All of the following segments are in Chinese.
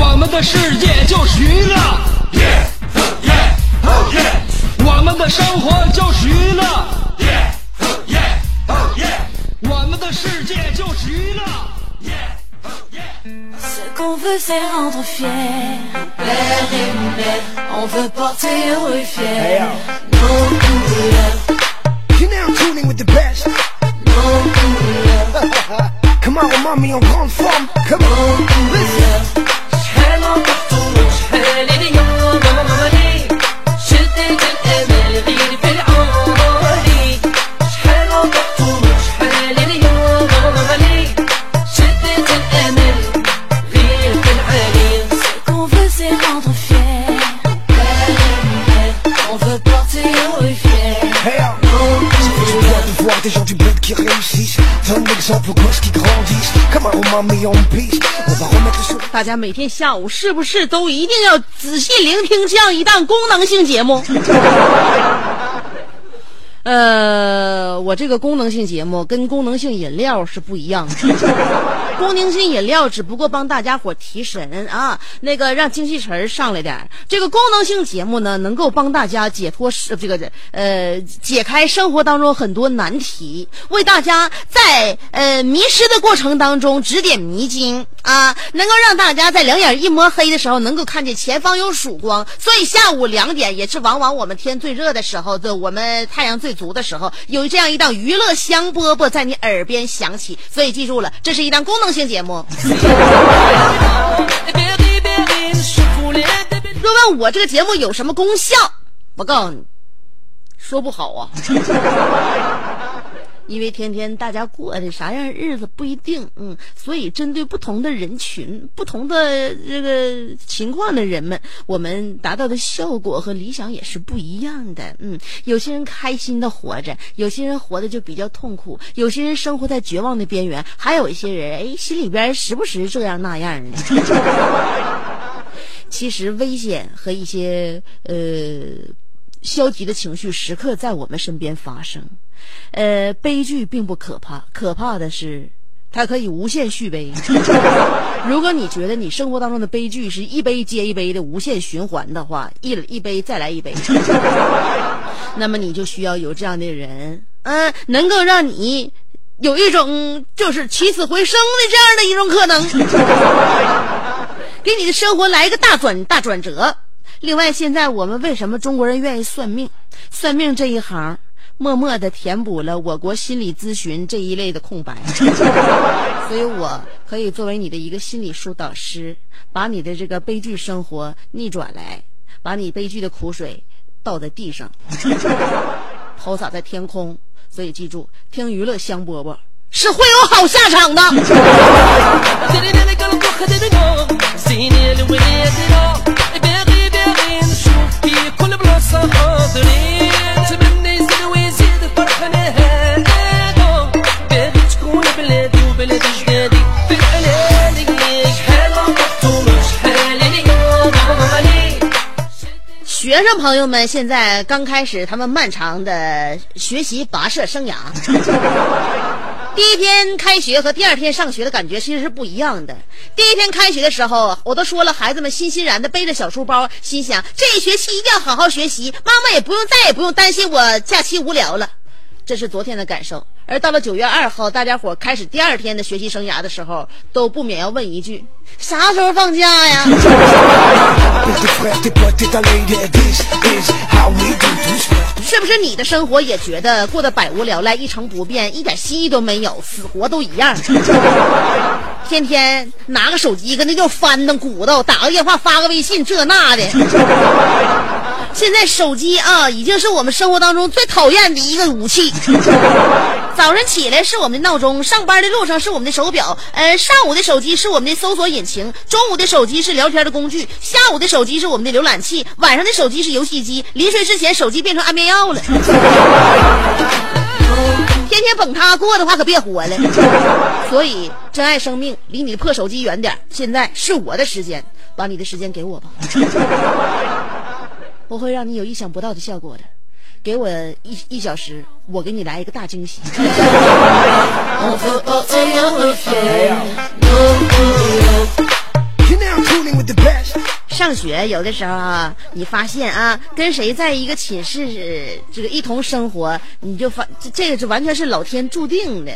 我们的世界就是娱乐。我们的生活就是娱乐，我们的世界就是娱乐。Ce qu'on veut c'est rendre fier Père et mère On veut porter haut et fier Nos couleurs You're now tuning with the best. Nos couleurs Come on, mommy, en grande forme. Come on, listen. Des gens du bled qui réussissent. Donne l'exemple aux gosses qui grandissent. Come on, mommy, on peace. On 大家每天下午是不是都一定要仔细聆听这样一档功能性节目？呃，我这个功能性节目跟功能性饮料是不一样的。功能性饮料只不过帮大家伙提神啊，那个让精气神儿上来点。这个功能性节目呢，能够帮大家解脱是这个呃解开生活当中很多难题，为大家在呃迷失的过程当中指点迷津啊，能够让大家在两眼一摸黑的时候能够看见前方有曙光。所以下午两点也是往往我们天最热的时候，这我们太阳最足的时候，有这样一档娱乐香饽饽在你耳边响起。所以记住了，这是一档功能性节目。若问我这个节目有什么功效，我告诉你，说不好啊。因为天天大家过的啥样日子不一定，嗯，所以针对不同的人群、不同的这个情况的人们，我们达到的效果和理想也是不一样的，嗯，有些人开心的活着，有些人活的就比较痛苦，有些人生活在绝望的边缘，还有一些人哎心里边时不时这样那样的。其实危险和一些呃消极的情绪时刻在我们身边发生。呃，悲剧并不可怕，可怕的是它可以无限续杯。如果你觉得你生活当中的悲剧是一杯接一杯的无限循环的话，一一杯再来一杯，那么你就需要有这样的人，嗯、能够让你有一种就是起死回生的这样的一种可能。给你的生活来一个大转大转折。另外，现在我们为什么中国人愿意算命？算命这一行，默默的填补了我国心理咨询这一类的空白。所以，我可以作为你的一个心理疏导师，把你的这个悲剧生活逆转来，把你悲剧的苦水倒在地上，抛洒在天空。所以，记住，听娱乐香饽饽是会有好下场的。نشوف في كل بلاصة حاضرين نتمنى يزيد ويزيد فرحنا هادو باغي تكون بلادي وبلاد جدادي في الحلالي شحال عمرتو شحال اليوم عمري 学生朋友们现在刚开始他们漫长的学习跋涉生涯。 第一天开学和第二天上学的感觉其实是不一样的。第一天开学的时候，我都说了，孩子们欣欣然的背着小书包，心想这一学期一定要好好学习，妈妈也不用再也不用担心我假期无聊了。这是昨天的感受。而到了九月二号，大家伙开始第二天的学习生涯的时候，都不免要问一句：啥时候放假呀？是不是你的生活也觉得过得百无聊赖、一成不变、一点新意都没有，死活都一样？天天拿个手机跟那叫翻腾鼓捣，打个电话、发个微信，这那的。现在手机啊，已经是我们生活当中最讨厌的一个武器。早上起来是我们的闹钟，上班的路上是我们的手表，呃，上午的手机是我们的搜索引擎，中午的手机是聊天的工具，下午的手机是我们的浏览器，晚上的手机是游戏机。临睡之前，手机变成安眠药了。天天捧它过的话，可别活了。所以，珍爱生命，离你的破手机远点。现在是我的时间，把你的时间给我吧。我会让你有意想不到的效果的。给我一一小时，我给你来一个大惊喜。上学有的时候啊，你发现啊，跟谁在一个寝室，呃这个一同生活，你就发这这个是完全是老天注定的。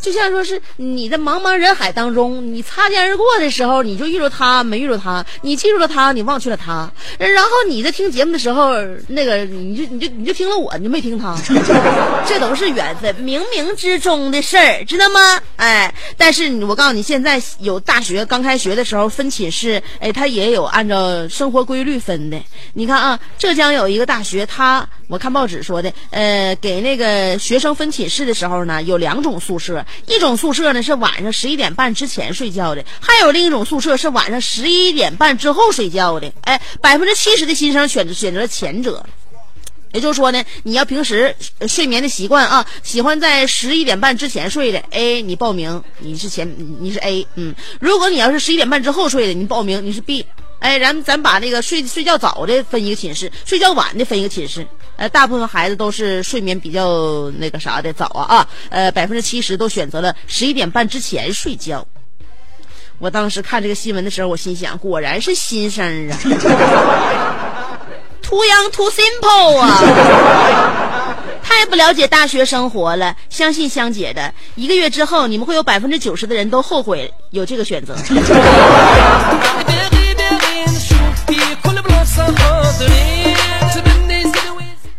就像说是你在茫茫人海当中，你擦肩而过的时候，你就遇着他，没遇着他；你记住了他，你忘却了他。然后你在听节目的时候，那个你就你就你就听了我，你就没听他，这都是缘分，冥冥之中的事儿，知道吗？哎，但是我告诉你，现在有大学刚开学的时候分寝室，哎，他也有按照生活规律分的。你看啊，浙江有一个大学，他我看报纸说的，呃，给那个学生分寝室的时候呢，有两种宿舍，一种宿舍呢是晚上十一点半之前睡觉的，还有另一种宿舍是晚上十一点半之后睡觉的。哎，百分之七十的新生选择选择前者。也就是说呢，你要平时睡眠的习惯啊，喜欢在十一点半之前睡的，A 你报名你是前你是 A，嗯，如果你要是十一点半之后睡的，你报名你是 B。哎，咱咱把那个睡睡觉早的分一个寝室，睡觉晚的分一个寝室。呃，大部分孩子都是睡眠比较那个啥的早啊啊，呃，百分之七十都选择了十一点半之前睡觉。我当时看这个新闻的时候，我心想，果然是新生啊。too young too simple 啊！太不了解大学生活了。相信香姐的，一个月之后，你们会有百分之九十的人都后悔有这个选择。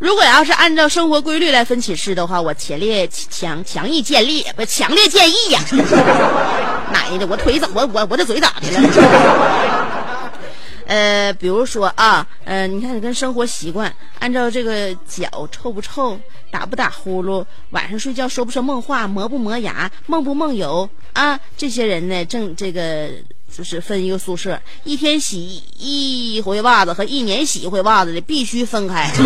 如果要是按照生活规律来分寝室的话，我强烈强强毅建立，不强烈建议呀、奶奶的，我腿怎么我我我这嘴咋的了？呃，比如说啊，呃，你看你跟生活习惯，按照这个脚臭不臭，打不打呼噜，晚上睡觉说不说梦话，磨不磨牙，梦不梦游啊，这些人呢，正这个就是分一个宿舍，一天洗一回袜子和一年洗一回袜子的必须分开。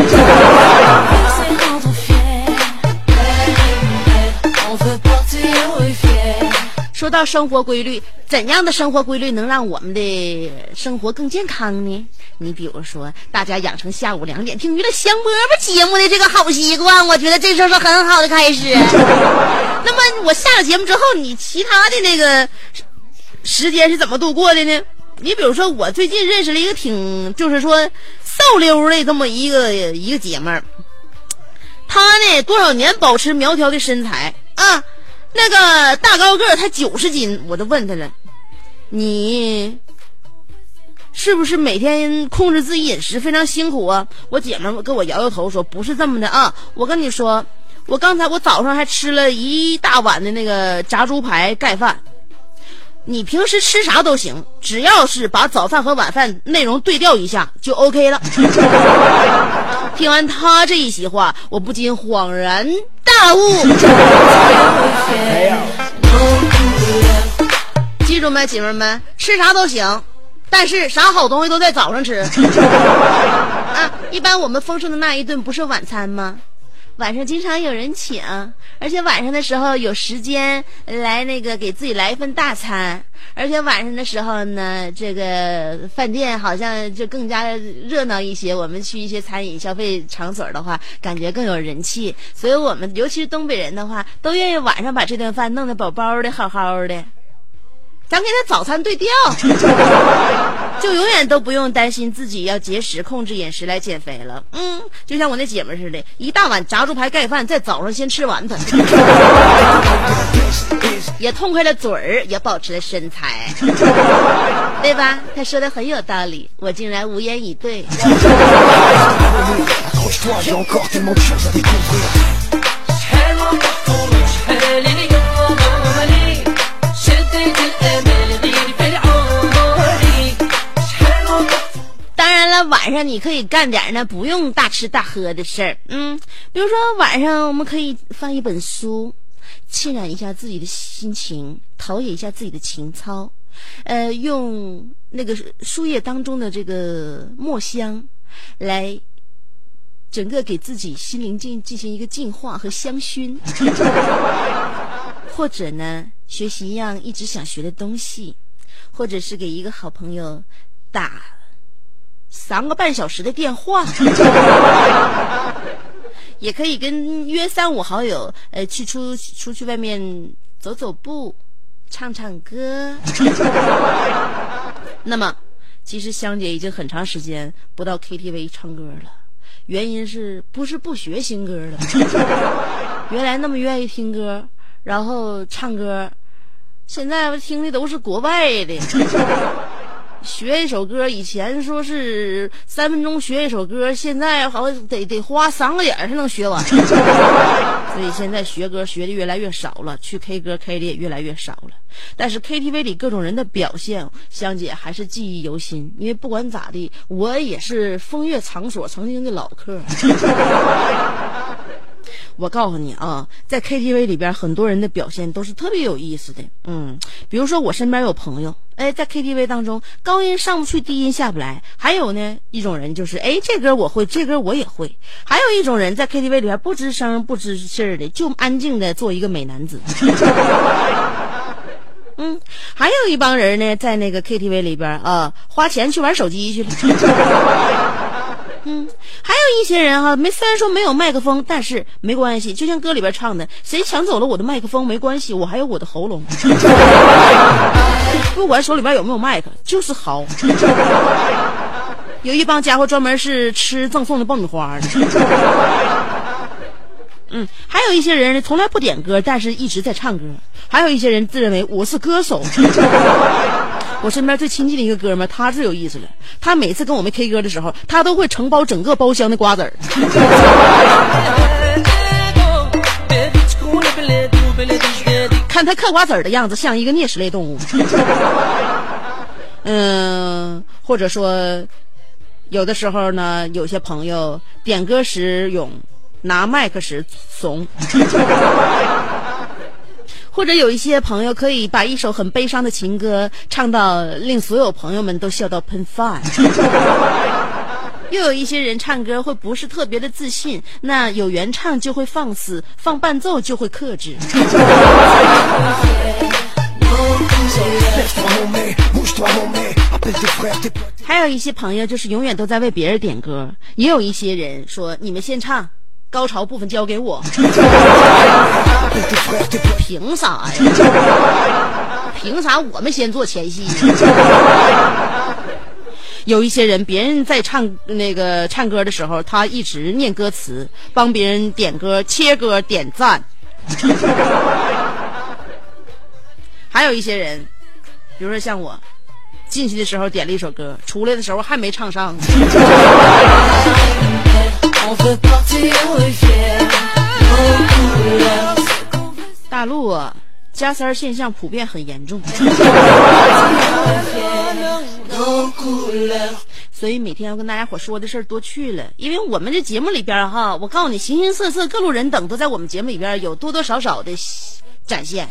说到生活规律，怎样的生活规律能让我们的生活更健康呢？你比如说，大家养成下午两点听娱乐香饽饽节目的这个好习惯，我觉得这就是很好的开始。那么我下了节目之后，你其他的那个时间是怎么度过的呢？你比如说，我最近认识了一个挺就是说瘦溜的这么一个一个姐们儿，她呢多少年保持苗条的身材啊。那个大高个儿，他九十斤，我都问她了，你是不是每天控制自己饮食非常辛苦啊？我姐们儿跟我摇摇头说，不是这么的啊。我跟你说，我刚才我早上还吃了一大碗的那个炸猪排盖饭。你平时吃啥都行，只要是把早饭和晚饭内容对调一下就 OK 了。听完他这一席话，我不禁恍然大悟。记住没，姐妹们，吃啥都行，但是啥好东西都在早上吃。啊，一般我们丰盛的那一顿不是晚餐吗？晚上经常有人请，而且晚上的时候有时间来那个给自己来一份大餐，而且晚上的时候呢，这个饭店好像就更加热闹一些。我们去一些餐饮消费场所的话，感觉更有人气，所以我们尤其是东北人的话，都愿意晚上把这顿饭弄得饱饱的、好好的。咱给他早餐对调，就永远都不用担心自己要节食、控制饮食来减肥了。嗯，就像我那姐们似的，一大碗炸猪排盖饭，在早上先吃完它，也痛快了嘴儿，也保持了身材，对吧？他说的很有道理，我竟然无言以对。当然了，晚上你可以干点呢不用大吃大喝的事儿，嗯，比如说晚上我们可以翻一本书，沁染一下自己的心情，陶冶一下自己的情操，呃，用那个书页当中的这个墨香来。整个给自己心灵进进行一个净化和香薰，或者呢，学习一样一直想学的东西，或者是给一个好朋友打三个半小时的电话，也可以跟约三五好友，呃，去出出去外面走走步，唱唱歌。那么，其实香姐已经很长时间不到 KTV 唱歌了，原因是不是不学新歌了？原来那么愿意听歌，然后唱歌，现在听的都是国外的。学一首歌，以前说是三分钟学一首歌，现在好像得得花三个点儿才能学完。所以现在学歌学的越来越少了，去 K 歌 K 的也越来越少了。但是 KTV 里各种人的表现，香姐还是记忆犹新。因为不管咋地，我也是风月场所曾经的老客。我告诉你啊，在 KTV 里边，很多人的表现都是特别有意思的。嗯，比如说我身边有朋友，哎，在 KTV 当中，高音上不去，低音下不来。还有呢，一种人就是，哎，这歌我会，这歌我也会。还有一种人在 KTV 里边不吱声、不吱气儿的，就安静的做一个美男子。嗯，还有一帮人呢，在那个 KTV 里边啊，花钱去玩手机去了。嗯，还有一些人哈、没虽然说没有麦克风，但是没关系，就像歌里边唱的，谁抢走了我的麦克风没关系，我还有我的喉咙。不管手里边有没有麦克，就是嚎。有一帮家伙专门是吃赠送的爆米花的。嗯，还有一些人，从来不点歌，但是一直在唱歌。还有一些人自认为我是歌手。我身边最亲近的一个哥们，他最有意思了。他每次跟我们 K 歌的时候，他都会承包整个包厢的瓜子儿。看他嗑瓜子儿的样子，像一个啮齿类动物。嗯，或者说，有的时候呢，有些朋友点歌时勇，拿麦克时怂。或者有一些朋友可以把一首很悲伤的情歌唱到令所有朋友们都笑到喷饭。又有一些人唱歌会不是特别的自信，那有原唱就会放肆，放伴奏就会克制。还有一些朋友就是永远都在为别人点歌，也有一些人说你们先唱，高潮部分交给我。凭啥呀？凭啥我们先做前戏？有一些人，别人在唱那个唱歌的时候，他一直念歌词，帮别人点歌、切歌、点赞。还有一些人，比如说像我，进去的时候点了一首歌，出来的时候还没唱上。大陆啊，加塞儿现象普遍很严重。所以每天要跟大家伙说的事儿多去了，因为我们这节目里边哈，我告诉你，形形色色、各路人等都在我们节目里边有多多少少的展现。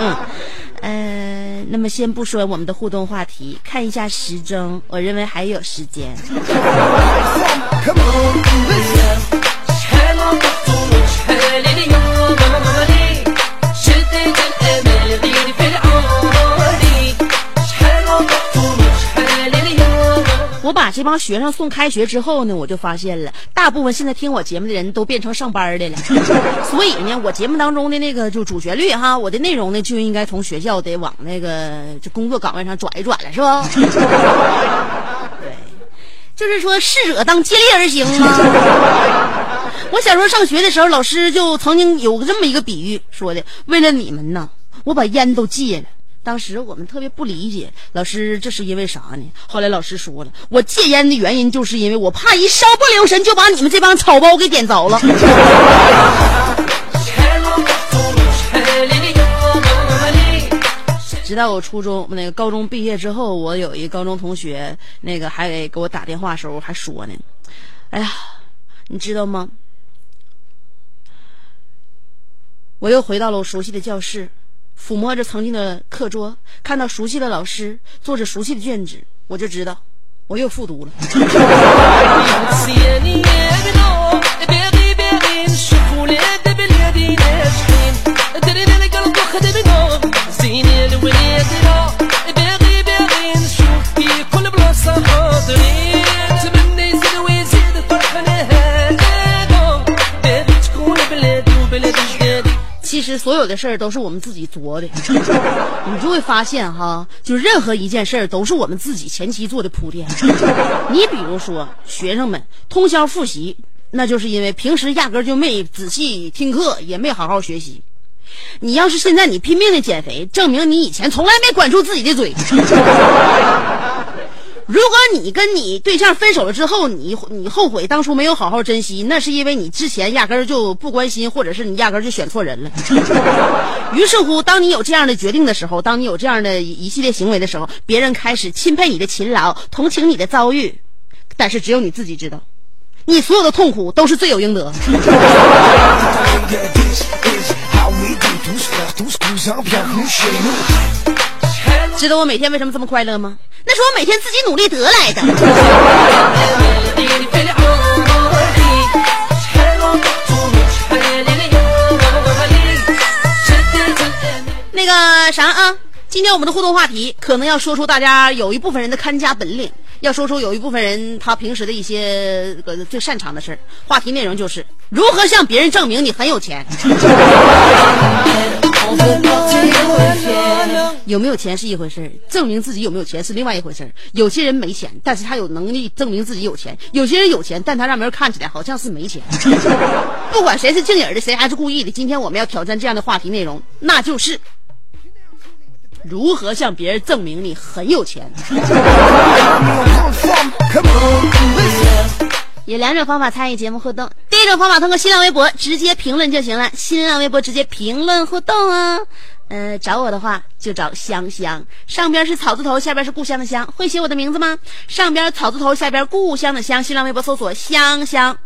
嗯，呃，那么先不说我们的互动话题，看一下时钟，我认为还有时间。我把这帮学生送开学之后呢，我就发现了，大部分现在听我节目的人都变成上班的了。所以呢，我节目当中的那个就主旋律哈，我的内容呢就应该从学校得往那个就工作岗位上转一转了，是不？对，就是说逝者当借力而行嘛。我小时候上学的时候，老师就曾经有这么一个比喻，说的为了你们呐，我把烟都戒了。当时我们特别不理解，老师这是因为啥呢？后来老师说了，我戒烟的原因就是因为我怕一稍不留神就把你们这帮草包给点着了。直到我初中那个高中毕业之后，我有一高中同学，那个还给给我打电话的时候还说呢，哎呀，你知道吗？我又回到了我熟悉的教室，抚摸着曾经的课桌，看到熟悉的老师做着熟悉的卷子，我就知道我又复读了。实所有的事儿都是我们自己作的，你就会发现哈，就任何一件事儿都是我们自己前期做的铺垫。你比如说，学生们通宵复习，那就是因为平时压根儿就没仔细听课，也没好好学习。你要是现在你拼命的减肥，证明你以前从来没管住自己的嘴。如果你跟你对象分手了之后，你你后悔当初没有好好珍惜，那是因为你之前压根儿就不关心，或者是你压根儿就选错人了。于是乎，当你有这样的决定的时候，当你有这样的一一系列行为的时候，别人开始钦佩你的勤劳，同情你的遭遇，但是只有你自己知道，你所有的痛苦都是罪有应得。知道我每天为什么这么快乐吗？那是我每天自己努力得来的。那个啥啊今天我们的互动话题可能要说出大家有一部分人的看家本领要说出有一部分人他平时的一些个最擅长的事儿。话题内容就是如何向别人证明你很有钱。有没有钱是一回事，证明自己有没有钱是另外一回事。有些人没钱，但是他有能力证明自己有钱；有些人有钱，但他让别人看起来好像是没钱。不管谁是静影的，谁还是故意的，今天我们要挑战这样的话题内容，那就是如何向别人证明你很有钱。有两种方法参与节目互动，第一种方法通过新浪微博直接评论就行了，新浪微博直接评论互动啊。呃，找我的话就找香香，上边是草字头，下边是故乡的乡。会写我的名字吗？上边草字头，下边故乡的乡。新浪微博搜索香香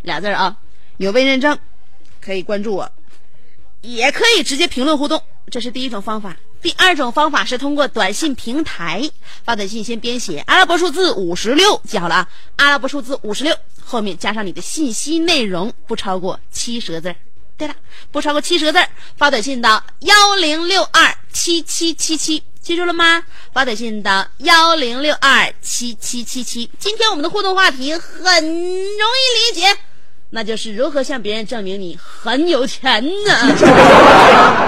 俩字儿啊，有微认证，可以关注我，也可以直接评论互动，这是第一种方法。第二种方法是通过短信平台发短信，先编写阿拉伯数字五十六，记好了啊，阿拉伯数字五十六后面加上你的信息内容，不超过七十个字。对了，不超过七十个字，发短信到幺零六二七七七七，记住了吗？发短信到幺零六二七七七七。今天我们的互动话题很容易理解。那就是如何向别人证明你很有钱呢？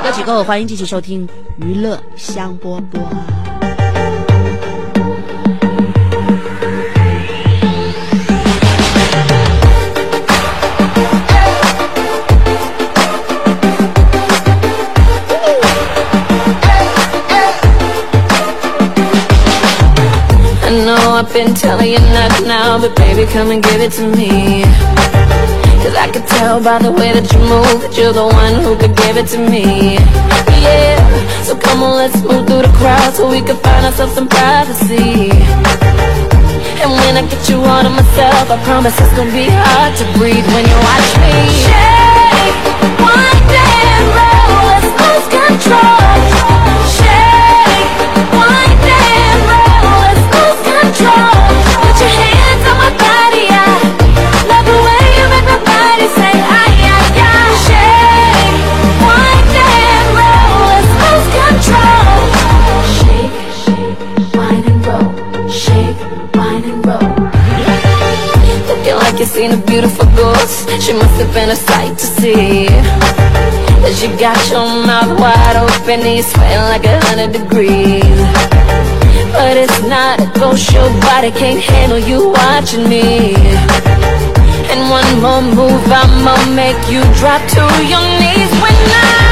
歌曲过后，欢迎继续收听娱乐香饽饽。I know I've been telling you not now, but baby, come and give it to me. Tell by the way that you move that you're the one who could give it to me. Yeah, so come on, let's move through the crowd so we can find ourselves some privacy. And when I get you all to myself, I promise it's gonna be hard to breathe when you watch me. Boss. She must have been a sight to see. Cause you got your mouth wide open and you're sweating like a hundred degrees. But it's not a ghost, your body can't handle you watching me. And one more move, I'ma make you drop to your knees when I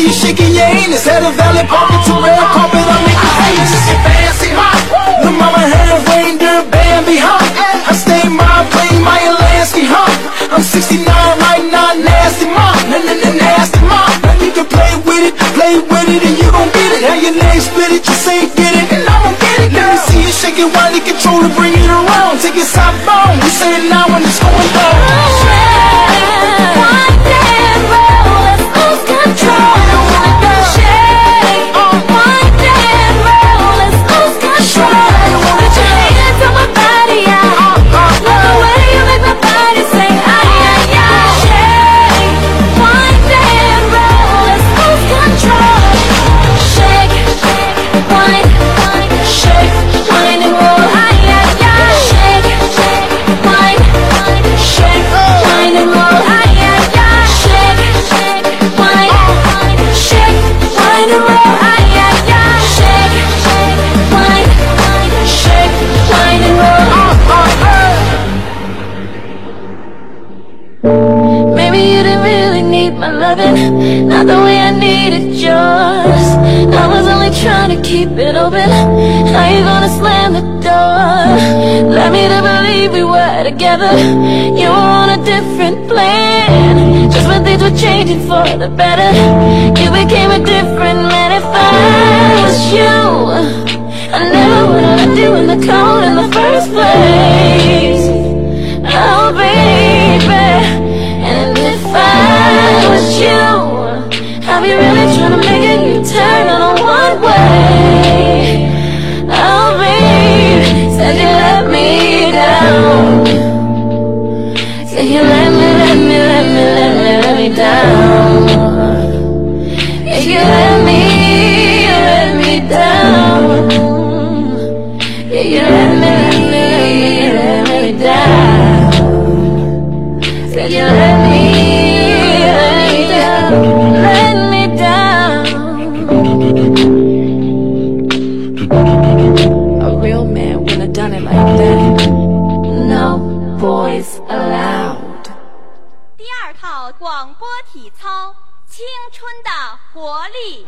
you shaking your anus. Had a valley carpet to red carpet, I make it famous. Fancy hot. The mama had reindeer band behind. I stay my plane, my Alansky, huh? I'm 69 right now, nasty mom, n n n nasty mom. Now you can play with it, play with it, and you gon' get it. How your legs split it, you say get it, and I gon' get it. Let me see you shake it while you control it, bring it around. Take it southbound, you say it now when it's going down. Open. How you gonna slam the door? Led me to believe we were together. You were on a different plan. Just when things were changing for the better, you became a different man. If I was you, I never would have left you in the cold in the first place. Oh, baby. And if I was you, I'd be really trying to make a U-turn on one-way. A real man wouldn't have done it like that. No boys allowed. 第二套广播体操《青春的活力》。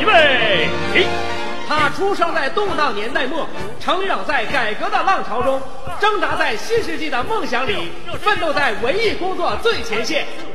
预备起！他出生在动荡年代末，成长在改革的浪潮中，挣扎在新世纪的梦想里，奋斗在文艺工作最前线。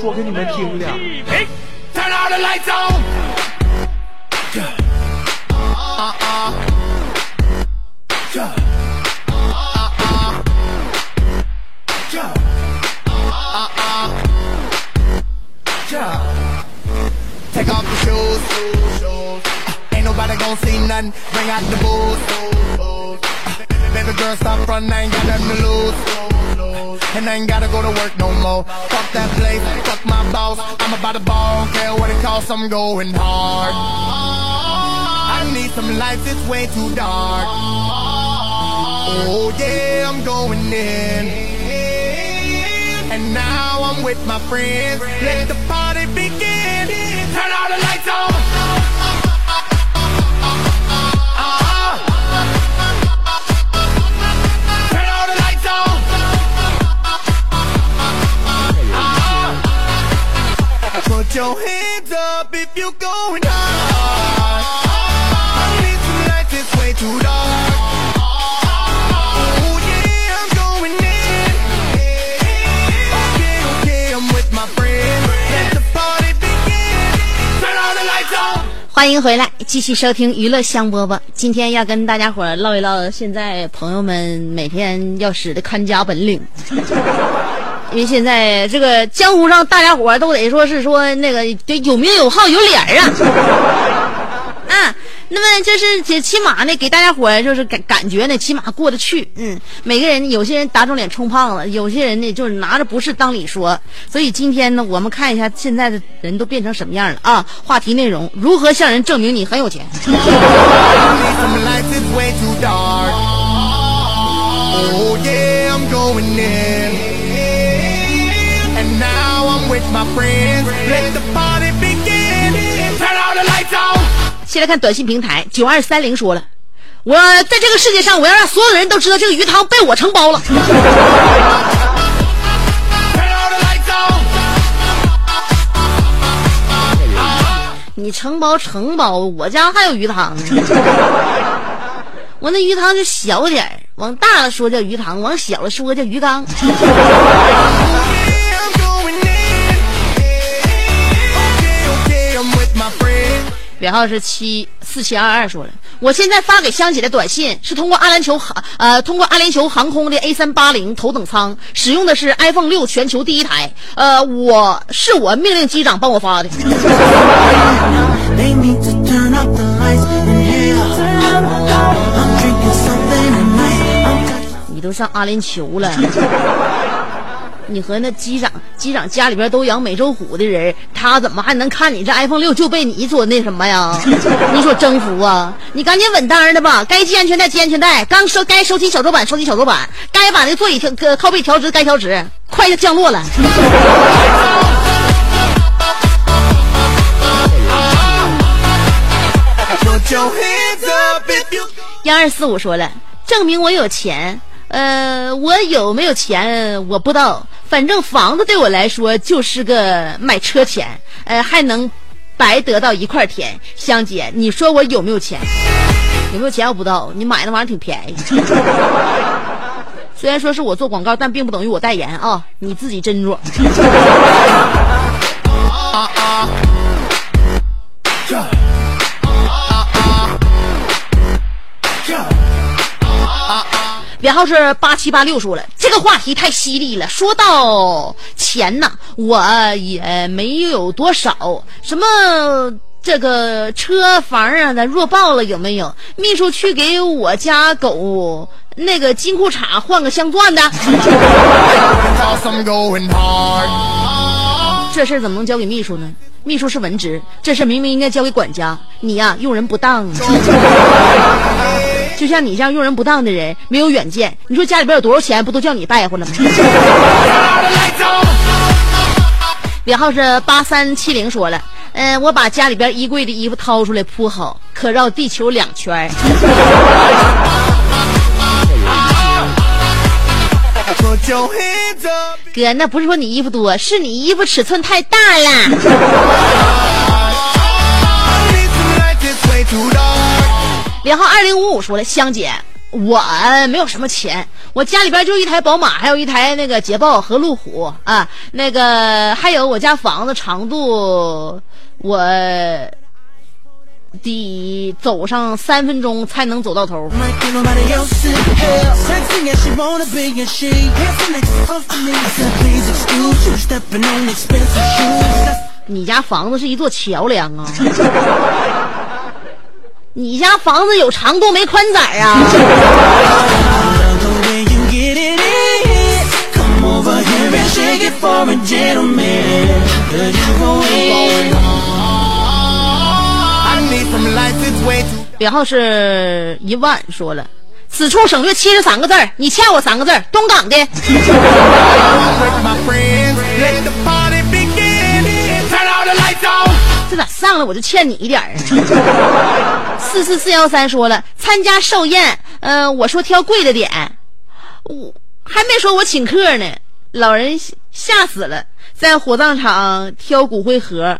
说给你们听的。Turn all the lights on. Take off your shoes. Uh, Ain't nobody gon' see nothin bring out the booze. Uh, Baby girl, stop running. I ain't got nothin' to lose. And I ain't gotta go to work no more. Fuck that place, fuck my boss. I'm about to ball, don't care what it costs, I'm going hard. I need some lights, it's way too dark. Oh yeah, I'm going in. And now I'm with my friends. Let the party begin. Turn all the lights on. Your hands up if you're going hard. I need some lights, it's way too dark. I'm going in. ok ok I'm with my friends. Let the party begin. Turn all the lights on. 欢迎回来，继续收听娱乐香饽饽。今天要跟大家伙儿唠一唠，现在朋友们每天要使的看家本领。因为现在这个江湖上，大家伙儿都得说是说那个得有名有号有脸儿啊。啊，那么就是起起码呢，给大家伙儿就是感感觉呢，起码过得去。嗯，每个人有些人打肿脸充胖子，有些人呢就是拿着不是当理说。所以今天呢，我们看一下现在的人都变成什么样了啊？话题内容：如何向人证明你很有钱？My friends. Let the party begin. Turn all the lights on. 先来看短信平台，九二三零说了。我在这个世界上，我要让所有的人都知道这个鱼塘被我承包了。你承包承包，我家还有鱼塘呢。我那鱼塘就小点儿，往大了说叫鱼塘，往小了说叫鱼缸。尾号是七四七二二，说了，我现在发给香姐的短信是通过阿联酋航，呃，通过阿联酋航空的 A 三八零头等舱使用的是 iPhone 六全球第一台，呃，我是我命令机长帮我发的。你都上阿联酋了。你和那机长机长家里边都养美洲虎的人，他怎么还能看你这 iPhone 六就被你所那什么呀？你所征服啊？你赶紧稳当的吧，该系安全带系安全带，刚收该收起小桌板收起小桌板，该把那座椅调呃靠背调直该调直，快就降落了。幺二四五说了，证明我有钱。呃，我有没有钱我不知道，反正房子对我来说就是个买车钱，呃，还能白得到一块田。香姐，你说我有没有钱？有没有钱我不知道，你买那玩意儿挺便宜。虽然说是我做广告，但并不等于我代言啊，你自己斟酌。编号是八七八六说了，这个话题太犀利了。说到钱呐，我也没有多少，什么这个车房啊的弱爆了有没有？秘书去给我家狗那个金裤衩换个镶钻的，这事儿怎么能交给秘书呢？秘书是文职，这事儿明明应该交给管家。你呀、用人不当！就像你这样用人不当的人，没有远见。你说家里边有多少钱，不都叫你败坏了吗. 编号是八三七零说了，嗯、我把家里边衣柜的衣服掏出来铺好，可绕地球两圈. 哥，那不是说你衣服多，是你衣服尺寸太大了。I need some lights, it's way too dark. 编号二零五五说了，香姐，我没有什么钱，我家里边就一台宝马，还有一台那个捷豹和路虎啊，那个还有我家房子长度，我得走上三分钟才能走到头。你家房子是一座桥梁啊！你家房子有长度没宽窄啊 I 号是一万，说了。此处省略七十三个字儿，你欠我三个字儿，东港的。这咋上来我就欠你一点儿？四四四幺三说了，参加寿宴，呃，我说挑贵的点，我还没说我请客呢，老人吓死了，在火葬场挑骨灰盒，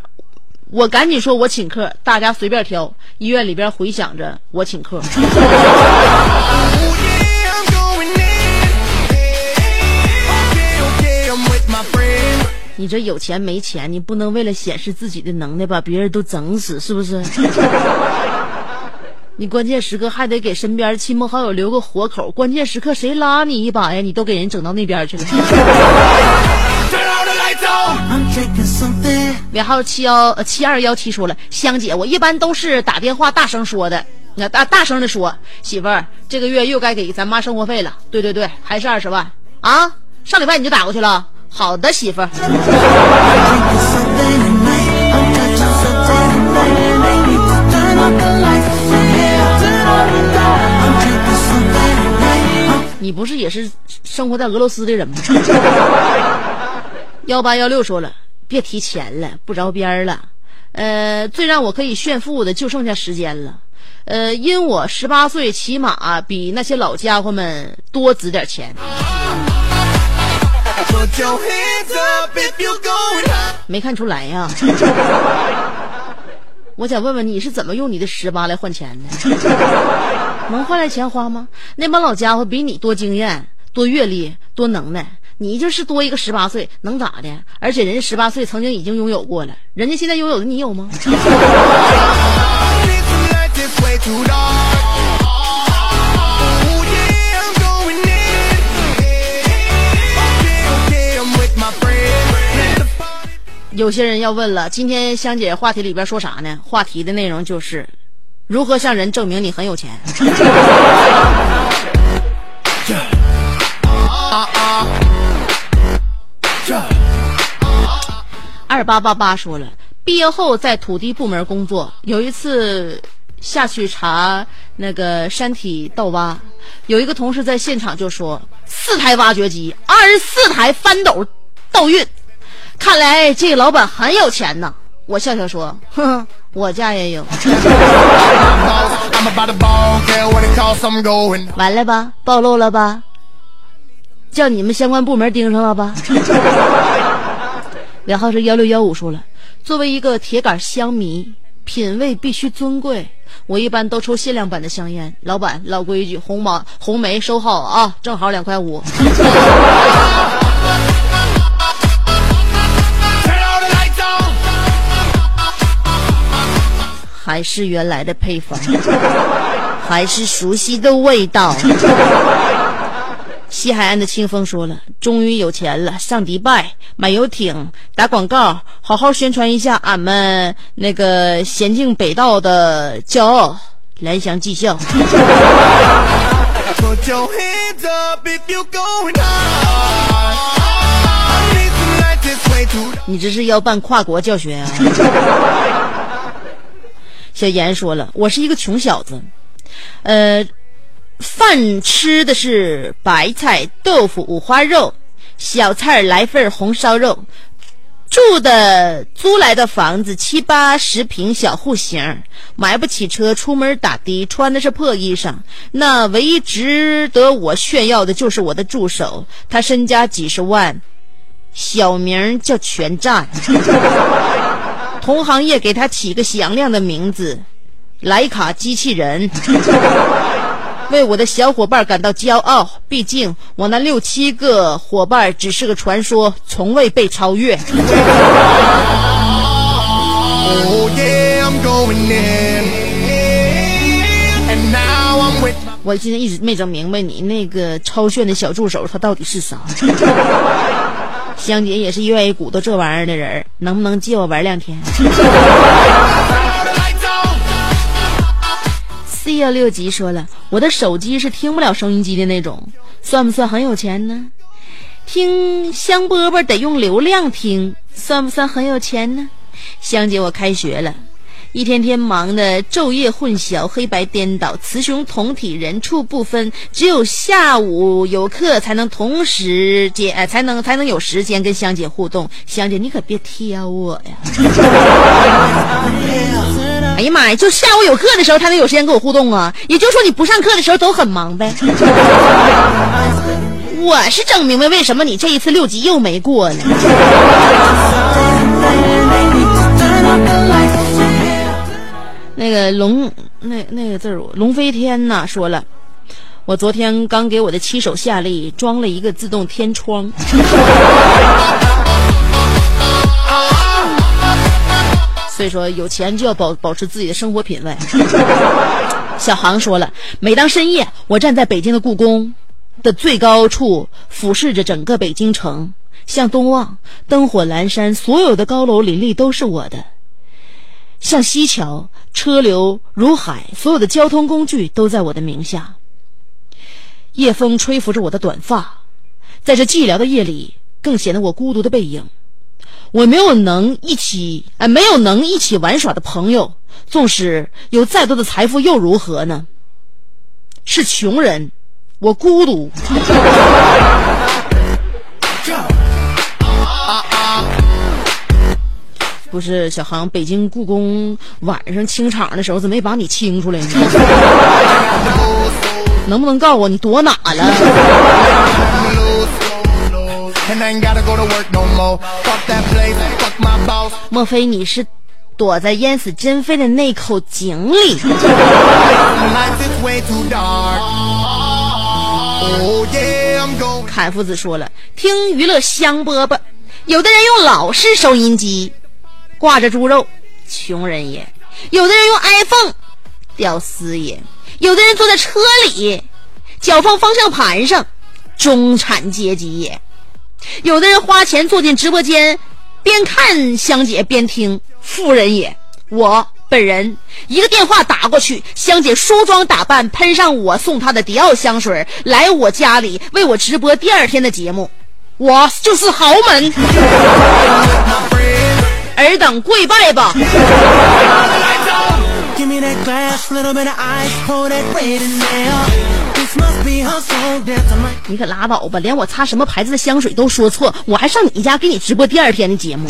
我赶紧说我请客，大家随便挑，医院里边回响着我请客。你这有钱没钱，你不能为了显示自己的能耐把别人都整死，是不是？你关键时刻还得给身边亲朋好友留个活口，关键时刻谁拉你一把呀？你都给人整到那边去了。尾号七幺呃七二幺七说了，香姐，我一般都是打电话大声说的，那大大声的说，媳妇儿，这个月又该给咱妈生活费了，对对对，还是二十万啊，上礼拜你就打过去了，好的媳妇儿。你不是也是生活在俄罗斯的人吗？幺八幺六说了，别提钱了，不着边儿了。呃，最让我可以炫富的就剩下时间了。呃，因我十八岁，起码比那些老家伙们多值点钱。Put your hands up if you're going high. 没看出来呀。我想问问你是怎么用你的十八来换钱的？能换来钱花吗？那帮老家伙比你多经验、多阅历、多能耐，你就是多一个十八岁，能咋的？而且人家十八岁曾经已经拥有过了，人家现在拥有的你有吗？有些人要问了，今天香姐话题里边说啥呢？话题的内容就是如何向人证明你很有钱。二八八八说了，毕业后在土地部门工作，有一次下去查那个山体盗挖，有一个同事在现场就说，四台挖掘机，二十四台翻斗倒运，看来这个老板很有钱呐。我笑笑说，哼哼，我家也有。完了吧，暴露了吧，叫你们相关部门盯上了吧。尾号是幺六幺五说了，作为一个铁杆香迷，品味必须尊贵。我一般都抽限量版的香烟。老板，老规矩，红毛红梅收好啊，正好两块五。还是原来的配方，还是熟悉的味道。西海岸的清风说了，终于有钱了，上迪拜买游艇，打广告，好好宣传一下俺们那个娴静北道的骄傲，蓝翔技校。你这是要办跨国教学啊？小严说了，我是一个穷小子，呃，饭吃的是白菜、豆腐、五花肉，小菜儿来份红烧肉，住的租来的房子七八十平小户型，买不起车，出门打的，穿的是破衣裳。那唯一值得我炫耀的就是我的助手，他身家几十万，小名叫全占。同行业给他起个响亮的名字——莱卡机器人。为我的小伙伴感到骄傲，毕竟我那六七个伙伴只是个传说，从未被超越。Oh yeah, I'm going in. And now I'm with 我今天一直没整明白你那个超炫的小助手他到底是啥。香姐也是愿意鼓捣这玩意儿的人，能不能借我玩两天？C 幺六级说了，我的手机是听不了收音机的那种，算不算很有钱呢？听香饽饽得用流量听，算不算很有钱呢？香姐，我开学了，一天天忙的昼夜混淆、黑白颠倒、雌雄同体、人畜不分，只有下午有课才能同时间，才能才能有时间跟香姐互动。香姐，你可别挑我呀！哎呀妈呀，就下午有课的时候才能有时间跟我互动啊，也就是说你不上课的时候都很忙呗。我是整明白为什么你这一次六级又没过呢。那个龙，那那个字儿，龙飞天呐，说了，我昨天刚给我的七手夏利装了一个自动天窗。所以说，有钱就要保保持自己的生活品味。小航说了，每当深夜，我站在北京的故宫的最高处，俯视着整个北京城，向东望，灯火阑珊，所有的高楼林立都是我的。像西桥，车流如海，所有的交通工具都在我的名下。夜风吹拂着我的短发，在这寂寥的夜里，更显得我孤独的背影。我没有能一起，呃，没有能一起玩耍的朋友。纵使有再多的财富，又如何呢？是穷人，我孤独。不是小航，北京故宫晚上清场的时候怎么没把你清出来呢？能不能告诉我你躲哪了？莫非你是躲在淹死珍妃的那口井里？凯夫子说了，听娱乐香饽饽，有的人用老式收音机，挂着猪肉，穷人也；有的人用 iPhone，屌丝也；有的人坐在车里，脚放方向盘上，中产阶级也；有的人花钱坐进直播间，边看香姐边听，富人也。我本人一个电话打过去，香姐梳妆打扮，喷上我送她的迪奥香水，来我家里为我直播第二天的节目，我就是豪门。尔等跪拜吧。你可拉倒吧，连我擦什么牌子的香水都说错，我还上你家给你直播第二天的节目。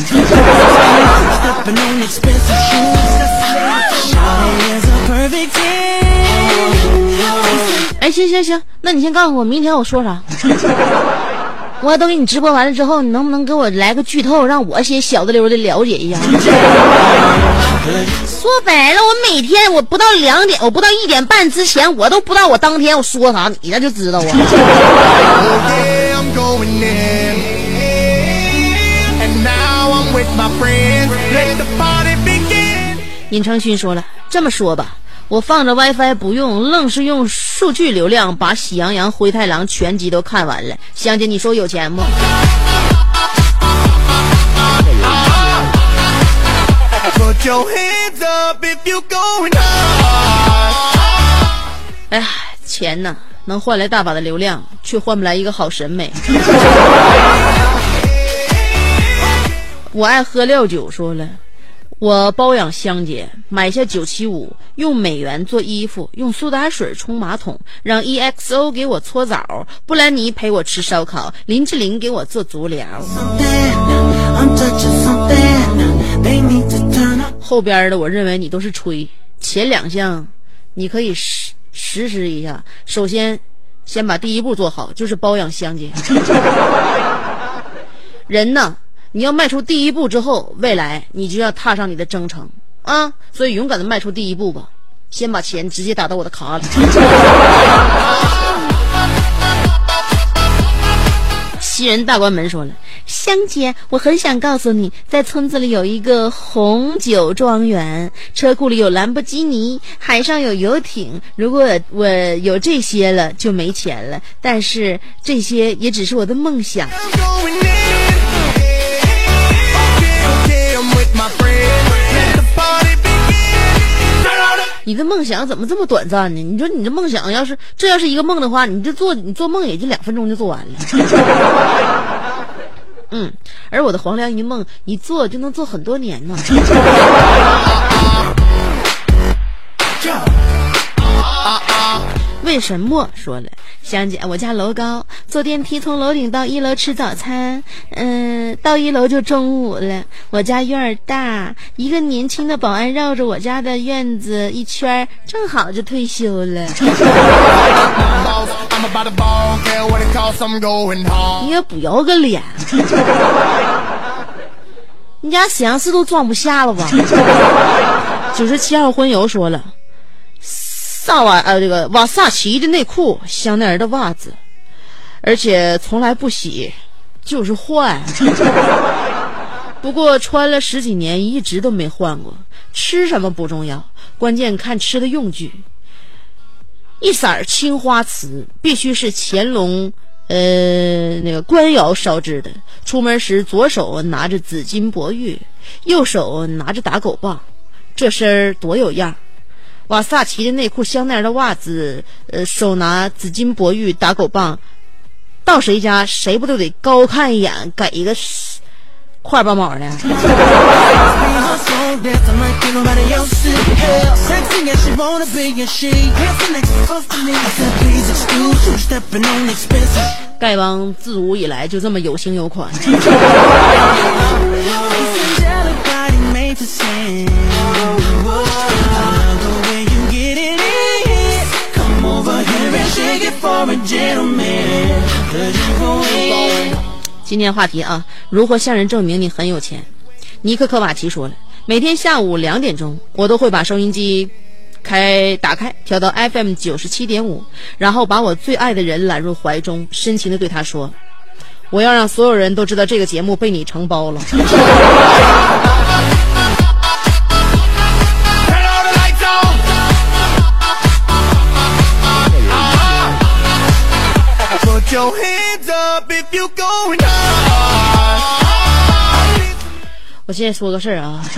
哎，行行行，那你先告诉我明天我说啥。我都给你直播完了之后，你能不能给我来个剧透，让我先小的溜的了解一下？说白了，我每天我不到两点，我不到一点半之前，我都不知道我当天我说啥，你那就知道啊。Oh. 尹成勋说了，这么说吧，我放着 WiFi 不用，愣是用数据流量把《喜羊羊灰太狼》全集都看完了。香姐，你说有钱不.哎呀，钱呐，能换来大把的流量，却换不来一个好审美。我爱喝料酒，说了，我包养香姐，买下九七五，用美元做衣服，用苏打水冲马桶，让 EXO 给我搓澡，布兰妮陪我吃烧烤，林志玲给我做足疗。后边的我认为你都是吹，前两项你可以实实施一下。首先，先把第一步做好，就是包养香姐。人呢，你要迈出第一步之后，未来你就要踏上你的征程啊！所以勇敢的迈出第一步吧，先把钱直接打到我的卡里。西人大关门说了：“香姐，我很想告诉你，在村子里有一个红酒庄园，车库里有兰博基尼，海上有游艇。如果我有这些了，就没钱了。但是这些也只是我的梦想。你的梦想怎么这么短暂呢？你说你这梦想要是这要是一个梦的话，你这做你做梦也就两分钟就做完了。嗯，而我的黄粱一梦一做就能做很多年呢。为什么说了？香姐，我家楼高，坐电梯从楼顶到一楼吃早餐，嗯，到一楼就中午了。我家院儿大，一个年轻的保安绕着我家的院子一圈儿，正好就退休了。你也不要个脸，你家沈阳市都装不下了吧？九十七号婚友说了。萨瓦呃，这个瓦萨奇的内裤，香奈儿的袜子，而且从来不洗，就是换。不过穿了十几年，一直都没换过。吃什么不重要，关键看吃的用具。一色青花瓷，必须是乾隆呃那个官窑烧制的。出门时左手拿着紫金博玉，右手拿着打狗棒，这身儿多有样。瓦萨奇的内裤，香奈儿的袜子，呃，手拿紫金箔玉打狗棒，到谁家谁不都得高看一眼，给一个块八毛的？丐帮自古以来就这么有型有款。今天话题啊，如何向人证明你很有钱？尼克科瓦奇说了，每天下午两点钟，我都会把收音机开打开，调到 FM 九十七点五，然后把我最爱的人揽入怀中，深情的对他说：“我要让所有人都知道这个节目被你承包了。”我现在说个事儿啊，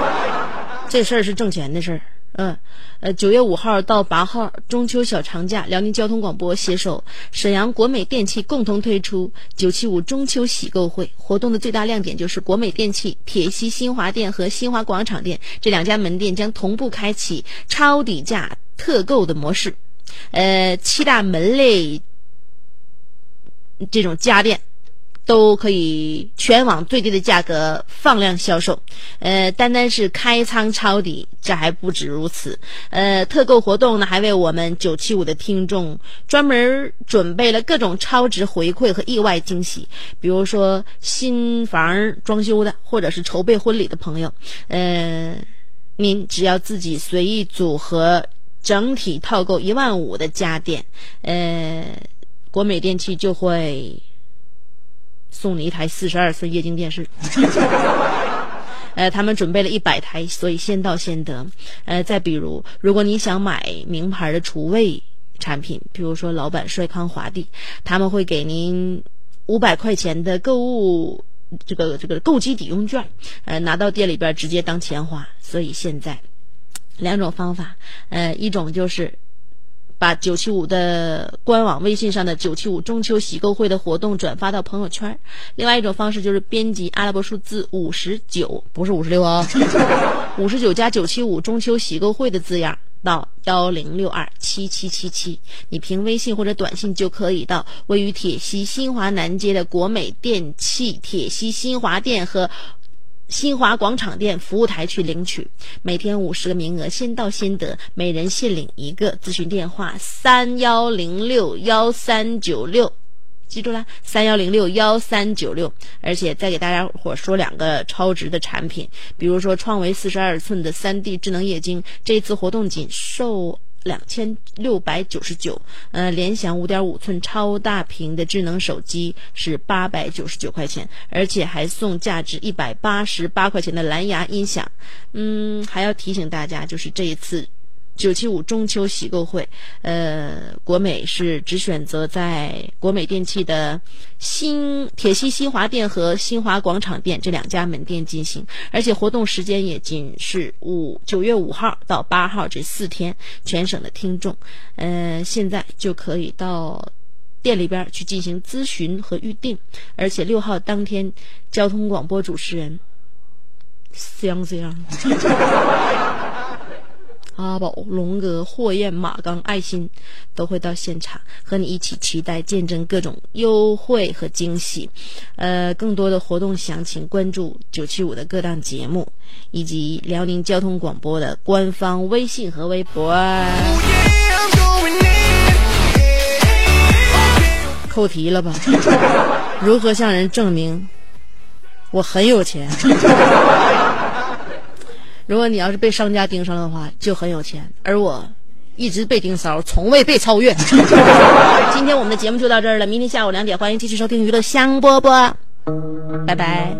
这事儿是挣钱的事儿。嗯，呃，九月五号到八号中秋小长假，辽宁交通广播携手沈阳国美电器共同推出九七五中秋喜购会活动的最大亮点就是国美电器铁西新华店和新华广场店这两家门店将同步开启超低价特购的模式，呃，七大门类。这种家电都可以全网最低的价格放量销售，呃，单单是开仓抄底，这还不止如此。呃，特购活动呢，还为我们九七五的听众专门准备了各种超值回馈和意外惊喜。比如说新房装修的，或者是筹备婚礼的朋友，呃，您只要自己随意组合整体套购一万五的家电，呃。国美电器就会送你一台四十二寸液晶电视，呃，他们准备了一百台，所以先到先得。呃，再比如，如果你想买名牌的厨卫产品，比如说老板帅康、华帝，他们会给您五百块钱的购物这个这个购机抵用券，呃，拿到店里边直接当钱花。所以现在两种方法，呃，一种就是。把九七五的官网微信上的九七五中秋喜购会的活动转发到朋友圈。另外一种方式就是编辑阿拉伯数字五十九，不是五十六啊，五十九加九七五中秋喜购会的字样到幺零六二七七七七。你凭微信或者短信就可以到位于铁西新华南街的国美电器铁西新华店和。新华广场店服务台去领取，每天五十个名额，先到先得，每人限领一个。咨询电话：三幺零六幺三九六，记住了，三幺零六幺三九六。而且再给大家伙说两个超值的产品，比如说创维四十二寸的三 D 智能液晶，这次活动仅售。两千六百九十九，呃，联想五点五寸超大屏的智能手机是八百九十九块钱，而且还送价值一百八十八块钱的蓝牙音响。嗯，还要提醒大家，就是这一次九七五中秋喜购会，呃，国美是只选择在国美电器的新铁西新华店和新华广场店这两家门店进行，而且活动时间也仅是五九月五号到八号这四天，全省的听众，呃，现在就可以到店里边去进行咨询和预定，而且六号当天，交通广播主持人 香香。阿宝、龙哥、霍燕、马刚、爱心都会到现场和你一起期待见证各种优惠和惊喜。呃，更多的活动详情关注九七五的各档节目以及辽宁交通广播的官方微信和微博。扣题了吧？如何向人证明我很有钱？如果你要是被商家盯上的话，就很有钱，而我一直被盯梢，从未被超越。今天我们的节目就到这儿了，明天下午两点欢迎继续收听娱乐香饽饽，拜拜。